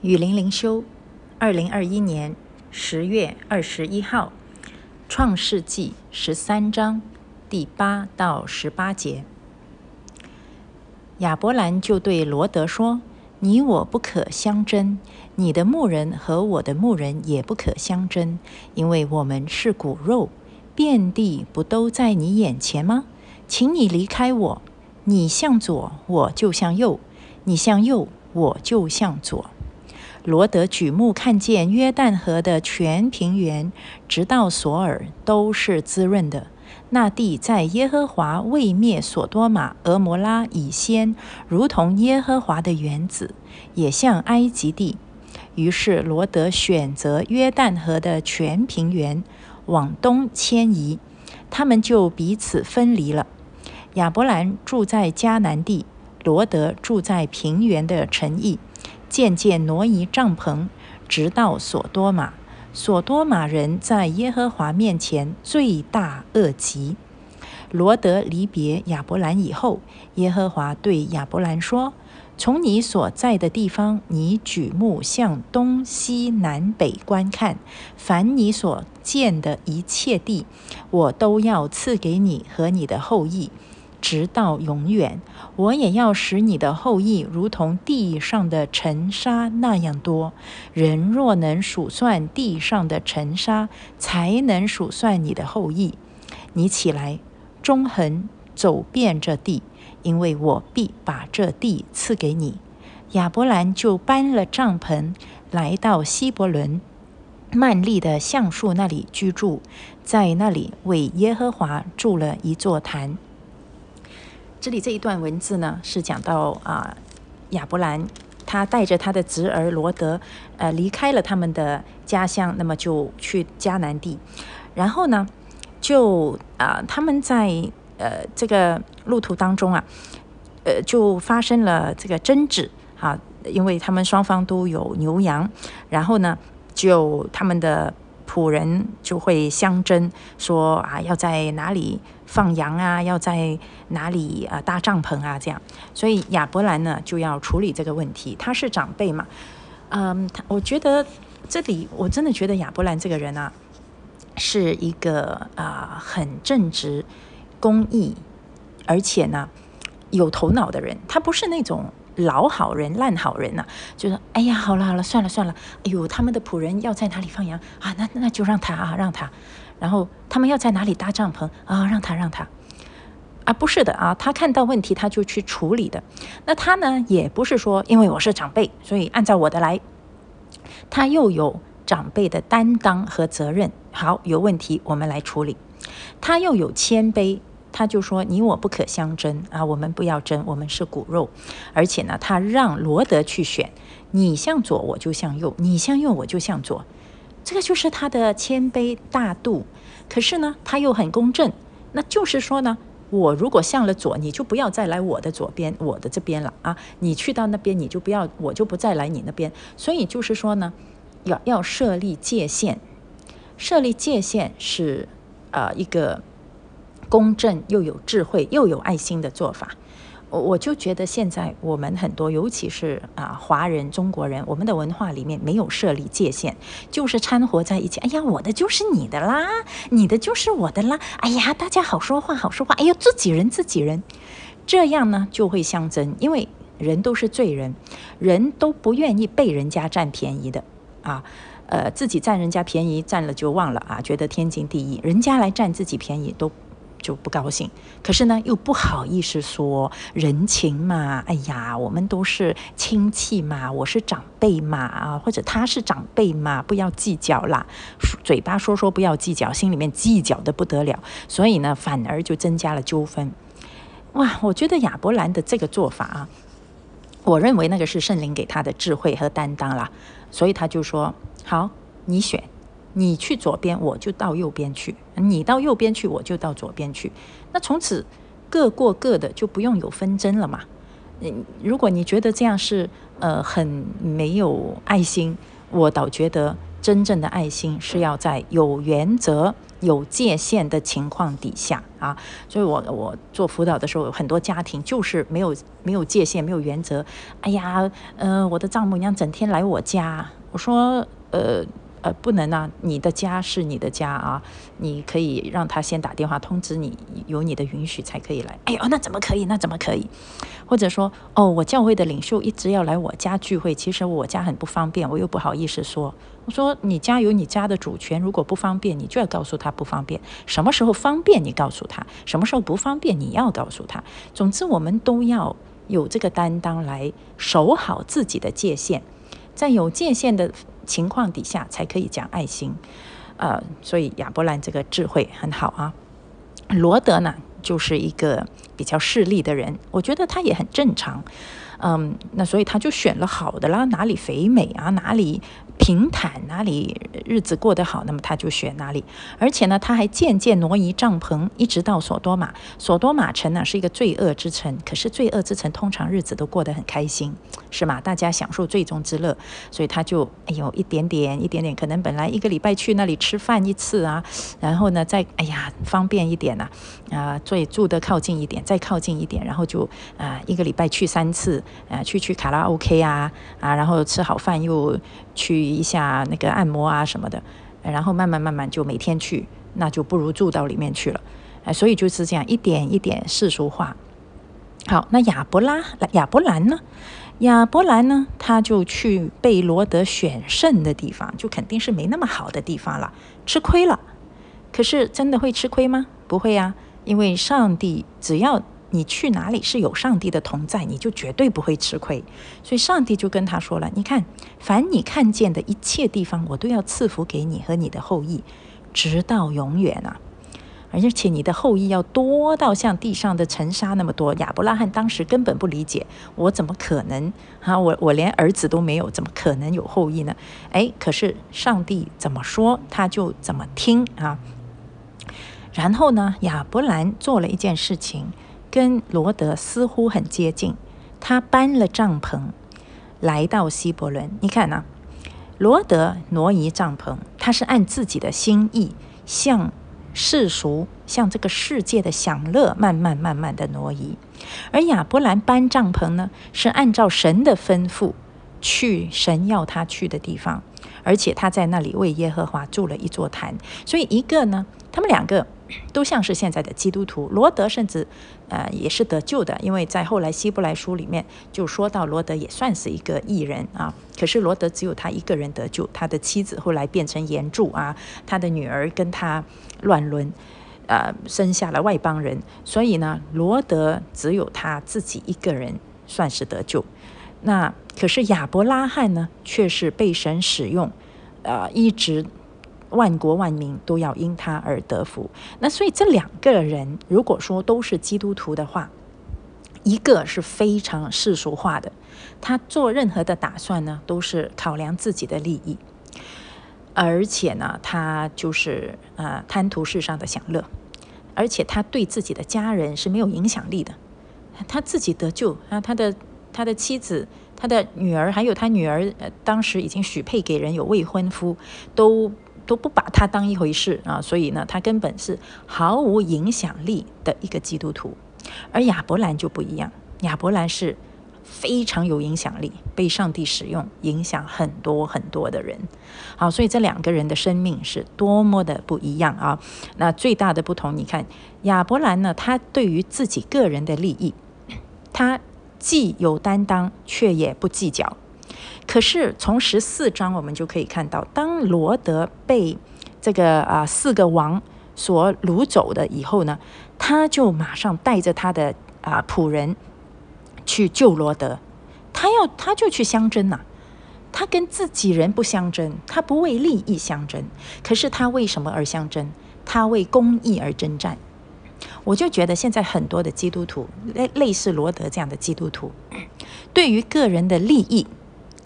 雨林灵修，二零二一年十月二十一号，《创世纪》十三章第八到十八节。亚伯兰就对罗德说：“你我不可相争，你的牧人和我的牧人也不可相争，因为我们是骨肉，遍地不都在你眼前吗？请你离开我，你向左，我就向右；你向右，我就向左。”罗德举目看见约旦河的全平原，直到索尔都是滋润的。那地在耶和华未灭索多玛、俄摩拉以先，如同耶和华的园子，也像埃及地。于是罗德选择约旦河的全平原往东迁移，他们就彼此分离了。亚伯兰住在迦南地，罗德住在平原的城邑。渐渐挪移帐篷，直到索多玛。索多玛人在耶和华面前罪大恶极。罗德离别亚伯兰以后，耶和华对亚伯兰说：“从你所在的地方，你举目向东西南北观看，凡你所见的一切地，我都要赐给你和你的后裔。”直到永远，我也要使你的后裔如同地上的尘沙那样多。人若能数算地上的尘沙，才能数算你的后裔。你起来，中横走遍这地，因为我必把这地赐给你。亚伯兰就搬了帐篷，来到希伯伦曼利的橡树那里居住，在那里为耶和华筑了一座坛。这里这一段文字呢，是讲到啊，亚伯兰他带着他的侄儿罗德，呃，离开了他们的家乡，那么就去迦南地，然后呢，就啊，他们在呃这个路途当中啊，呃，就发生了这个争执啊，因为他们双方都有牛羊，然后呢，就他们的。仆人就会相争，说啊，要在哪里放羊啊？要在哪里啊搭帐篷啊？这样，所以亚伯兰呢就要处理这个问题。他是长辈嘛，嗯，他我觉得这里我真的觉得亚伯兰这个人啊，是一个啊很正直、公义，而且呢有头脑的人。他不是那种。老好人、烂好人呐，就说：“哎呀，好了好了，算了算了。哎呦，他们的仆人要在哪里放羊啊？那那就让他啊，让他。然后他们要在哪里搭帐篷啊？让他让他。啊，不是的啊，他看到问题他就去处理的。那他呢，也不是说因为我是长辈，所以按照我的来。他又有长辈的担当和责任。好，有问题我们来处理。他又有谦卑。”他就说：“你我不可相争啊，我们不要争，我们是骨肉。而且呢，他让罗德去选，你向左我就向右，你向右我就向左。这个就是他的谦卑大度。可是呢，他又很公正。那就是说呢，我如果向了左，你就不要再来我的左边，我的这边了啊。你去到那边，你就不要，我就不再来你那边。所以就是说呢，要要设立界限，设立界限是呃一个。”公正又有智慧又有爱心的做法，我我就觉得现在我们很多，尤其是啊华人中国人，我们的文化里面没有设立界限，就是掺和在一起。哎呀，我的就是你的啦，你的就是我的啦。哎呀，大家好说话好说话。哎呀，自己人自己人，这样呢就会相争，因为人都是罪人，人都不愿意被人家占便宜的啊。呃，自己占人家便宜占了就忘了啊，觉得天经地义，人家来占自己便宜都。就不高兴，可是呢，又不好意思说人情嘛。哎呀，我们都是亲戚嘛，我是长辈嘛，啊，或者他是长辈嘛，不要计较啦。嘴巴说说不要计较，心里面计较的不得了，所以呢，反而就增加了纠纷。哇，我觉得亚伯兰的这个做法啊，我认为那个是圣灵给他的智慧和担当啦，所以他就说：好，你选。你去左边，我就到右边去；你到右边去，我就到左边去。那从此各过各的，就不用有纷争了嘛。嗯，如果你觉得这样是呃很没有爱心，我倒觉得真正的爱心是要在有原则、有界限的情况底下啊，所以我我做辅导的时候，很多家庭就是没有没有界限，没有原则。哎呀，呃，我的丈母娘整天来我家，我说，呃。呃，不能啊！你的家是你的家啊，你可以让他先打电话通知你，有你的允许才可以来。哎呦，那怎么可以？那怎么可以？或者说，哦，我教会的领袖一直要来我家聚会，其实我家很不方便，我又不好意思说。我说，你家有你家的主权，如果不方便，你就要告诉他不方便。什么时候方便，你告诉他；什么时候不方便，你要告诉他。总之，我们都要有这个担当来守好自己的界限，在有界限的。情况底下才可以讲爱心，呃，所以亚伯兰这个智慧很好啊。罗德呢，就是一个比较势利的人，我觉得他也很正常，嗯，那所以他就选了好的啦，哪里肥美啊，哪里。平坦哪里日子过得好，那么他就选哪里。而且呢，他还渐渐挪移帐篷，一直到索多玛。索多玛城呢是一个罪恶之城，可是罪恶之城通常日子都过得很开心，是吗？大家享受罪中之乐，所以他就哎呦一点点一点点，可能本来一个礼拜去那里吃饭一次啊，然后呢再哎呀方便一点呐，啊，最住的靠近一点，再靠近一点，然后就啊一个礼拜去三次，啊去去卡拉 OK 啊啊，然后吃好饭又。去一下那个按摩啊什么的，然后慢慢慢慢就每天去，那就不如住到里面去了，哎，所以就是这样一点一点世俗化。好，那亚伯拉亚伯兰呢？亚伯兰呢？他就去被罗德选胜的地方，就肯定是没那么好的地方了，吃亏了。可是真的会吃亏吗？不会呀，因为上帝只要。你去哪里是有上帝的同在，你就绝对不会吃亏。所以上帝就跟他说了：“你看，凡你看见的一切地方，我都要赐福给你和你的后裔，直到永远啊！而且你的后裔要多到像地上的尘沙那么多。”亚伯拉罕当时根本不理解，我怎么可能啊？我我连儿子都没有，怎么可能有后裔呢？哎，可是上帝怎么说，他就怎么听啊。然后呢，亚伯兰做了一件事情。跟罗德似乎很接近，他搬了帐篷来到希伯伦。你看呢？罗德挪移帐篷，他是按自己的心意，向世俗、向这个世界的享乐，慢慢慢慢的挪移；而亚伯兰搬帐篷呢，是按照神的吩咐去神要他去的地方，而且他在那里为耶和华筑了一座坛。所以一个呢，他们两个。都像是现在的基督徒，罗德甚至，呃，也是得救的，因为在后来希伯来书里面就说到罗德也算是一个异人啊。可是罗德只有他一个人得救，他的妻子后来变成岩柱啊，他的女儿跟他乱伦，呃，生下了外邦人，所以呢，罗德只有他自己一个人算是得救。那可是亚伯拉罕呢，却是被神使用，呃，一直。万国万民都要因他而得福。那所以这两个人，如果说都是基督徒的话，一个是非常世俗化的，他做任何的打算呢，都是考量自己的利益，而且呢，他就是呃贪图世上的享乐，而且他对自己的家人是没有影响力的。他自己得救啊，他的他的妻子、他的女儿，还有他女儿，呃，当时已经许配给人，有未婚夫，都。都不把他当一回事啊，所以呢，他根本是毫无影响力的一个基督徒。而亚伯兰就不一样，亚伯兰是非常有影响力，被上帝使用，影响很多很多的人。好，所以这两个人的生命是多么的不一样啊！那最大的不同，你看亚伯兰呢，他对于自己个人的利益，他既有担当，却也不计较。可是从十四章我们就可以看到，当罗德被这个啊四个王所掳走的以后呢，他就马上带着他的啊仆人去救罗德，他要他就去相争呐，他跟自己人不相争，他不为利益相争，可是他为什么而相争？他为公义而征战。我就觉得现在很多的基督徒类类似罗德这样的基督徒，对于个人的利益。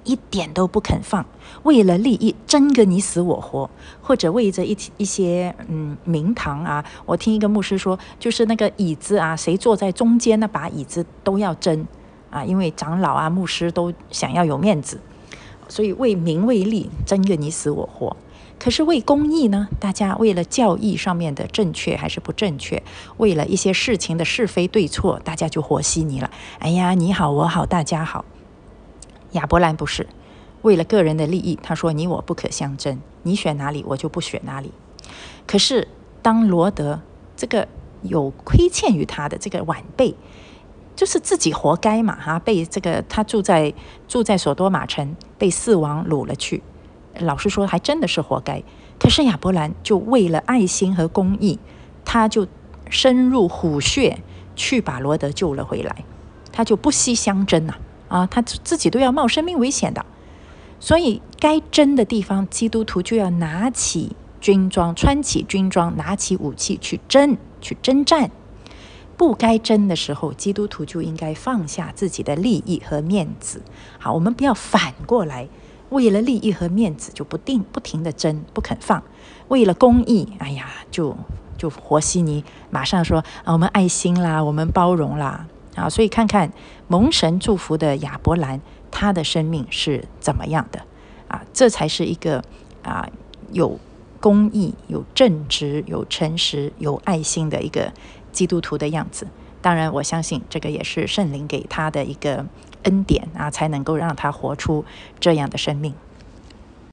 一点都不肯放，为了利益争个你死我活，或者为着一一些嗯名堂啊，我听一个牧师说，就是那个椅子啊，谁坐在中间那把椅子都要争啊，因为长老啊、牧师都想要有面子，所以为名为利争个你死我活。可是为公益呢？大家为了教义上面的正确还是不正确，为了一些事情的是非对错，大家就和稀泥了。哎呀，你好我好大家好。亚伯兰不是为了个人的利益，他说你我不可相争，你选哪里我就不选哪里。可是当罗德这个有亏欠于他的这个晚辈。就是自己活该嘛，哈，被这个他住在住在索多玛城，被四王掳了去。老实说，还真的是活该。可是亚伯兰就为了爱心和公义，他就深入虎穴去把罗德救了回来，他就不惜相争呐，啊，他自己都要冒生命危险的。所以该争的地方，基督徒就要拿起军装，穿起军装，拿起武器去争，去征战。不该争的时候，基督徒就应该放下自己的利益和面子。好，我们不要反过来，为了利益和面子就不定不停的争，不肯放；为了公益，哎呀，就就和稀泥，马上说啊，我们爱心啦，我们包容啦。啊，所以看看蒙神祝福的亚伯兰，他的生命是怎么样的啊？这才是一个啊有公义、有正直、有诚实、有爱心的一个。基督徒的样子，当然我相信这个也是圣灵给他的一个恩典啊，才能够让他活出这样的生命。